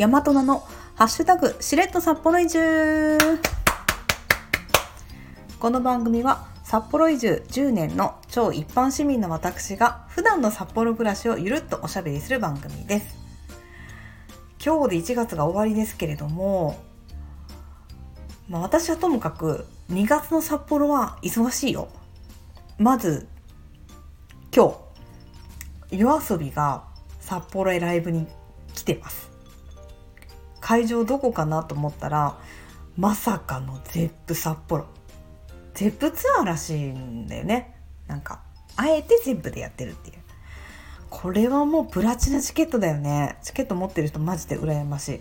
大和菜のハッシュタグしれっと札幌移住。この番組は札幌移住10年の超一般市民の私が普段の札幌暮らしをゆるっとおしゃべりする番組です。今日で1月が終わりですけれども、まあ、私はともかく2月の札幌は忙しいよ。まず今日夜遊びが札幌へライブに来てます。会場どこかなと思ったらまさかのゼップ札幌。ゼップツアーらしいんだよね。なんかあえてゼップでやってるっていう。これはもうプラチナチケットだよね。チケット持ってる人マジで羨ましい。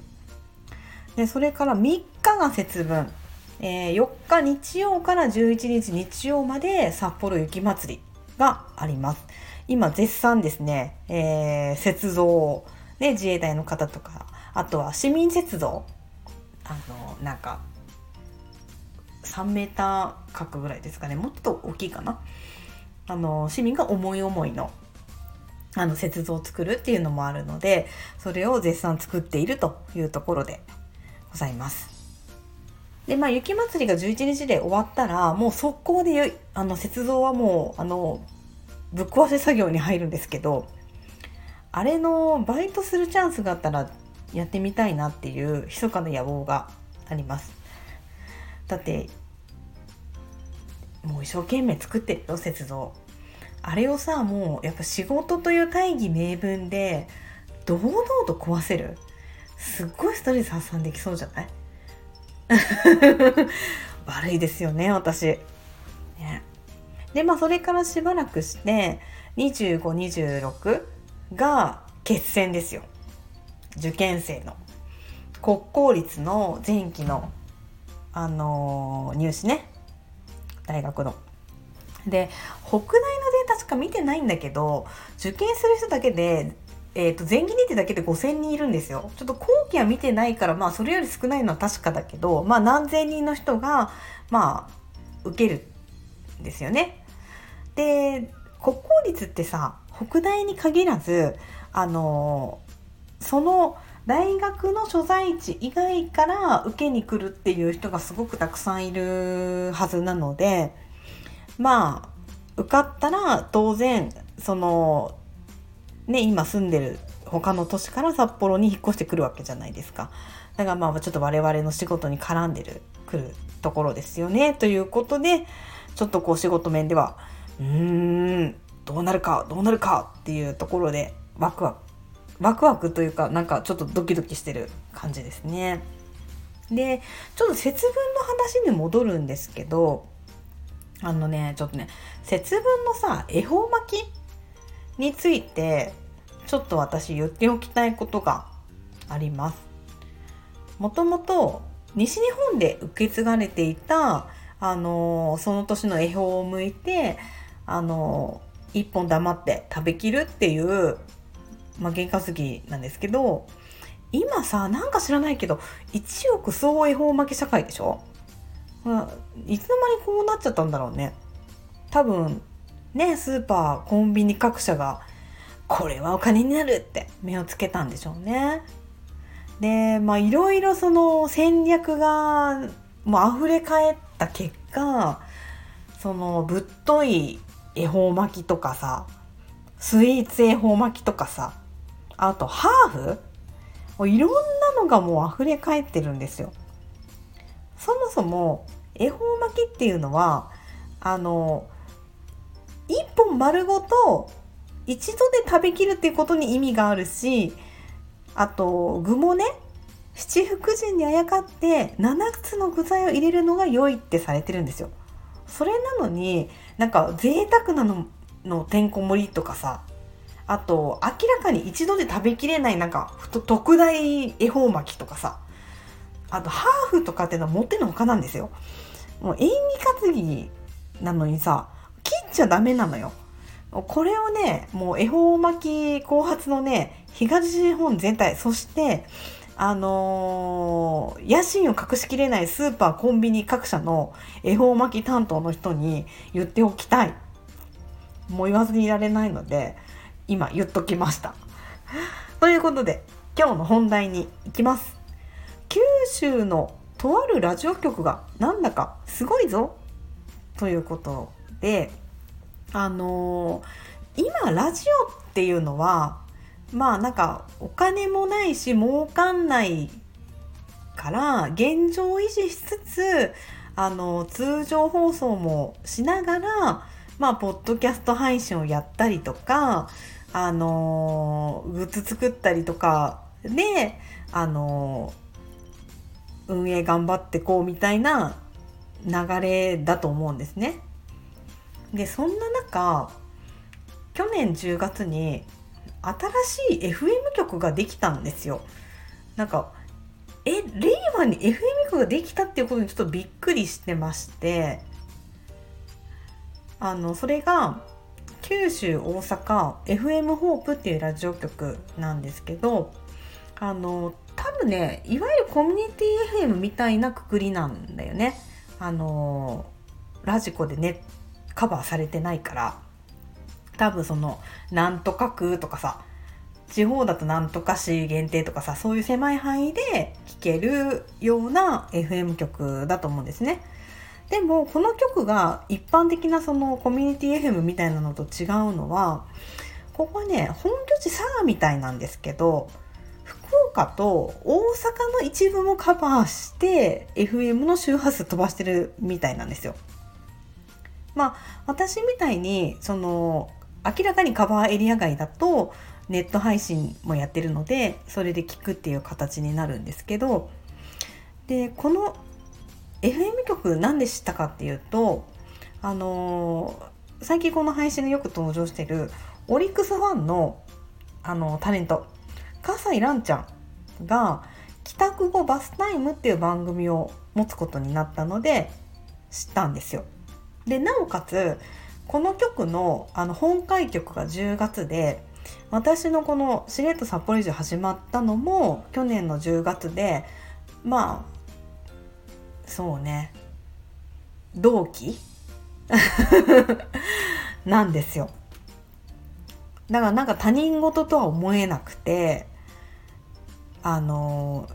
でそれから3日が節分、えー、4日日曜から11日日曜まで札幌雪まつりがあります。今絶賛ですね、えー、雪像ね自衛隊の方とかあとは市民雪像あのなんか3メーター角ぐらいですかね。もっと大きいかな。あの市民が思い思いのあの雪像を作るっていうのもあるのでそれを絶賛作っているというところでございます。でまあ雪まつりが11日で終わったらもう速攻であの雪像はもうあのぶっ壊せ作業に入るんですけどあれのバイトするチャンスがあったらやってみたいなっていう密かな野望があります。だってもう一生懸命作ってるよ雪像。あれをさもうやっぱ仕事という大義名分で堂々と壊せる。すっごいストレス発散できそうじゃない？悪いですよね私。ね、でまあそれからしばらくして2526が決戦ですよ。受験生の国公立の前期のあのー、入試ね大学の。で北大のデータしか見てないんだけど受験する人だけで、えーと、前期日だけで5,000人いるんですよ。ちょっと後期は見てないからまあそれより少ないのは確かだけどまあ何千人の人がまあ受けるんですよね。で国公立ってさ北大に限らずあのその大学の所在地以外から受けに来るっていう人がすごくたくさんいるはずなのでまあ受かったら当然そのね今住んでる他の都市から札幌に引っ越してくるわけじゃないですか。だからまあちょっと我々の仕事に絡んでるくるところですよねということでちょっとこう仕事面ではうーんどうなるかどうなるかっていうところでワクワクワクワクというかなんかちょっとドキドキしてる感じですね。でちょっと節分の話に戻るんですけどあのねちょっとね節分のさ恵方巻きについてちょっと私言っておきたいことがあります。もともと西日本で受け継がれていたあのその年の恵方を剥いてあの一本黙って食べきるっていうまあ、験担ぎなんですけど今さなんか知らないけど1億総恵方巻き社会でしょ、いつの間にこうなっちゃったんだろうね。多分ねスーパーコンビニ各社がこれはお金になるって目をつけたんでしょうね。でまあいろいろその戦略がもう溢れ返った結果そのぶっとい恵方巻きとかさスイーツ恵方巻きとかさあとハーフ？もういろんなのがもう溢れ返ってるんですよ。そもそも恵方巻きっていうのはあの一本丸ごと一度で食べきるっていうことに意味があるしあと具もね七福神にあやかって7つの具材を入れるのが良いってされてるんですよ。それなのになんか贅沢なののてんこ盛りとかさあと明らかに一度で食べきれないなんか特大恵方巻きとかさ。あとハーフとかっていうのは持ってのほかなんですよ。もう演技担ぎなのにさ切っちゃダメなのよ。これをねもう恵方巻き後発のね東日本全体そしてあのー、野心を隠しきれないスーパーコンビニ各社の恵方巻き担当の人に言っておきたい。もう言わずにいられないので今言っときました。ということで今日の本題に行きます九州のとあるラジオ局がなんだかすごいぞということであのー、今ラジオっていうのはまあなんかお金もないし儲かんないから現状維持しつつあの通常放送もしながらまあポッドキャスト配信をやったりとかあのグッズ作ったりとかであの運営頑張ってこうみたいな流れだと思うんですね。でそんな中去年10月に新しい FM 局ができたんですよ。なんかえ令和に FM 局ができたっていうことにちょっとびっくりしてましてあのそれが九州大阪 FM ホープっていうラジオ局なんですけどあの多分ねいわゆるコミュニティ FM みたいなくくりなんだよねあのラジコでねカバーされてないから多分そのなんとか区とかさ地方だとなんとか市限定とかさそういう狭い範囲で聴けるような FM 局だと思うんですね。でもこの曲が一般的なそのコミュニティ FM みたいなのと違うのはここはね本拠地佐賀みたいなんですけど福岡と大阪の一部もカバーして FM の周波数飛ばしてるみたいなんですよ。まあ私みたいにその明らかにカバーエリア外だとネット配信もやってるのでそれで聞くっていう形になるんですけどでこの FM 局何で知ったかっていうとあのー、最近この配信でよく登場してるオリックスファンのあのタレント笠井蘭ちゃんが帰宅後バスタイムっていう番組を持つことになったので知ったんですよ。でなおかつこの曲のあの本会曲が10月で私のこのしれっと札幌移住始まったのも去年の10月でまあそうね同期？なんですよだからなんか他人事とは思えなくてあの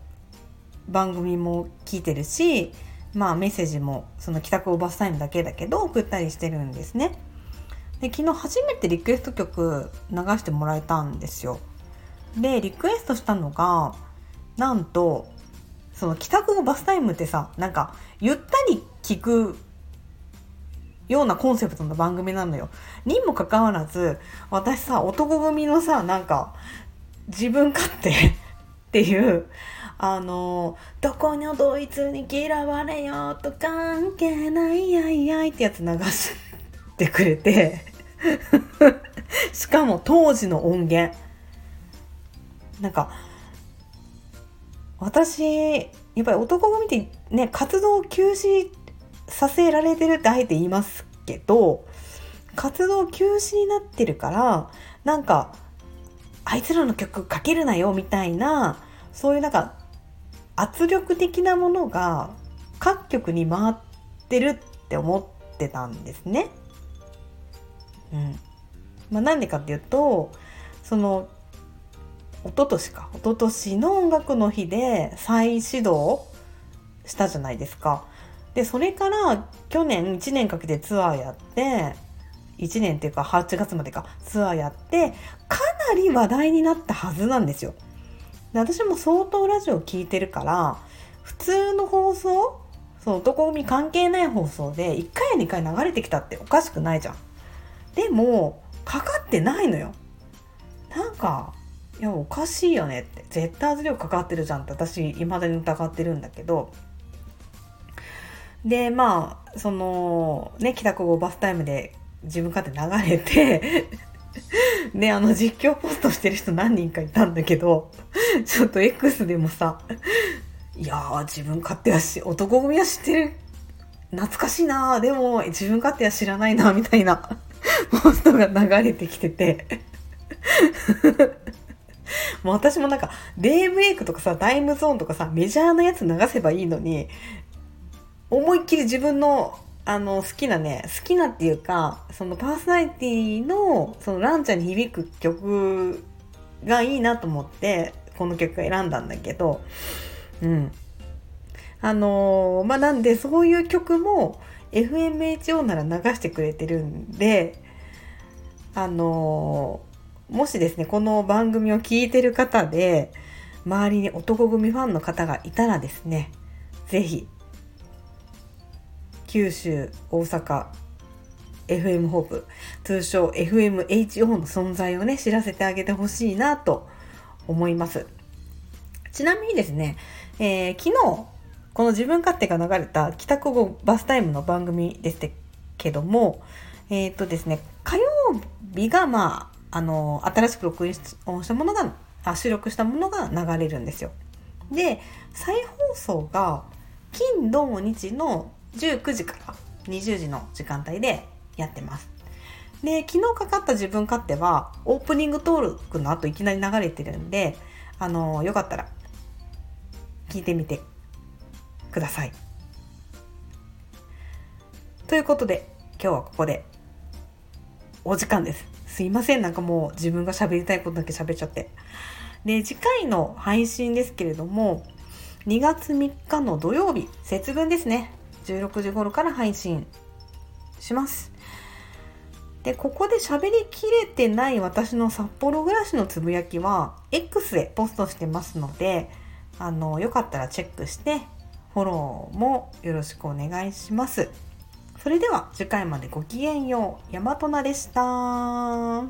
番組も聞いてるしまあメッセージもその帰宅オーバースタイムだけだけど送ったりしてるんですね。で昨日初めてリクエスト曲流してもらえたんですよ。でリクエストしたのがなんとその帰宅後バスタイムってさなんかゆったり聞くようなコンセプトの番組なのよ。にもかかわらず私さ男組のさなんか自分勝手 っていうあの「どこのドイツに嫌われようと関係ないやいやい」ってやつ流してくれて しかも当時の音源なんか私やっぱり男を見てね活動を休止させられてるってあえて言いますけど活動休止になってるからなんかあいつらの曲かけるなよみたいなそういうなんか圧力的なものが各局に回ってるって思ってたんですね。うんまあ、なんでかっていうとその一昨年か一昨年の音楽の日で再始動したじゃないですか。でそれから去年1年かけてツアーやって1年っていうか8月までかツアーやってかなり話題になったはずなんですよ。で私も相当ラジオ聞いてるから普通の放送そう男組関係ない放送で1回や2回流れてきたっておかしくないじゃん。でもかかってないのよ。なんかやおかしいよねって。絶対圧力かかってるじゃんって私いまだに疑ってるんだけど。でまあそのね帰宅後バスタイムで自分勝手流れて であの実況ポストしてる人何人かいたんだけどちょっと X でもさいやー自分勝手はし男組は知ってる。懐かしいなでも自分勝手は知らないなみたいなポストが流れてきてて。もう私もなんかデイブレイクとかさタイムゾーンとかさメジャーなやつ流せばいいのに思いっきり自分のあの好きなね好きなっていうかそのパーソナリティのそのランちゃんに響く曲がいいなと思ってこの曲選んだんだけどうん。あのー、まあなんでそういう曲も FMHO なら流してくれてるんであのー、もしですねこの番組を聞いてる方で周りに男組ファンの方がいたらですね是非九州大阪 FM ホープ通称 FMHO の存在をね知らせてあげてほしいなと思います。ちなみにですね、えー、昨日この自分勝手が流れた帰宅後バスタイムの番組ですけどもえっ、ー、とですね火曜日がまああの新しく録音したものがあ収録したものが流れるんですよで再放送が金土日の19時から20時の時間帯でやってます。で、昨日かかった自分勝手は、オープニング登録の後いきなり流れてるんで、あの、よかったら、聞いてみてください。ということで、今日はここで、お時間です。すいません、なんかもう自分が喋りたいことだけ喋っちゃって。で、次回の配信ですけれども、2月3日の土曜日、節分ですね。16時頃から配信します。で、ここで喋りきれてない私の札幌暮らしのつぶやきは X でポストしてますので、あの、よかったらチェックして、フォローもよろしくお願いします。それでは次回までごきげんよう。大和なでした。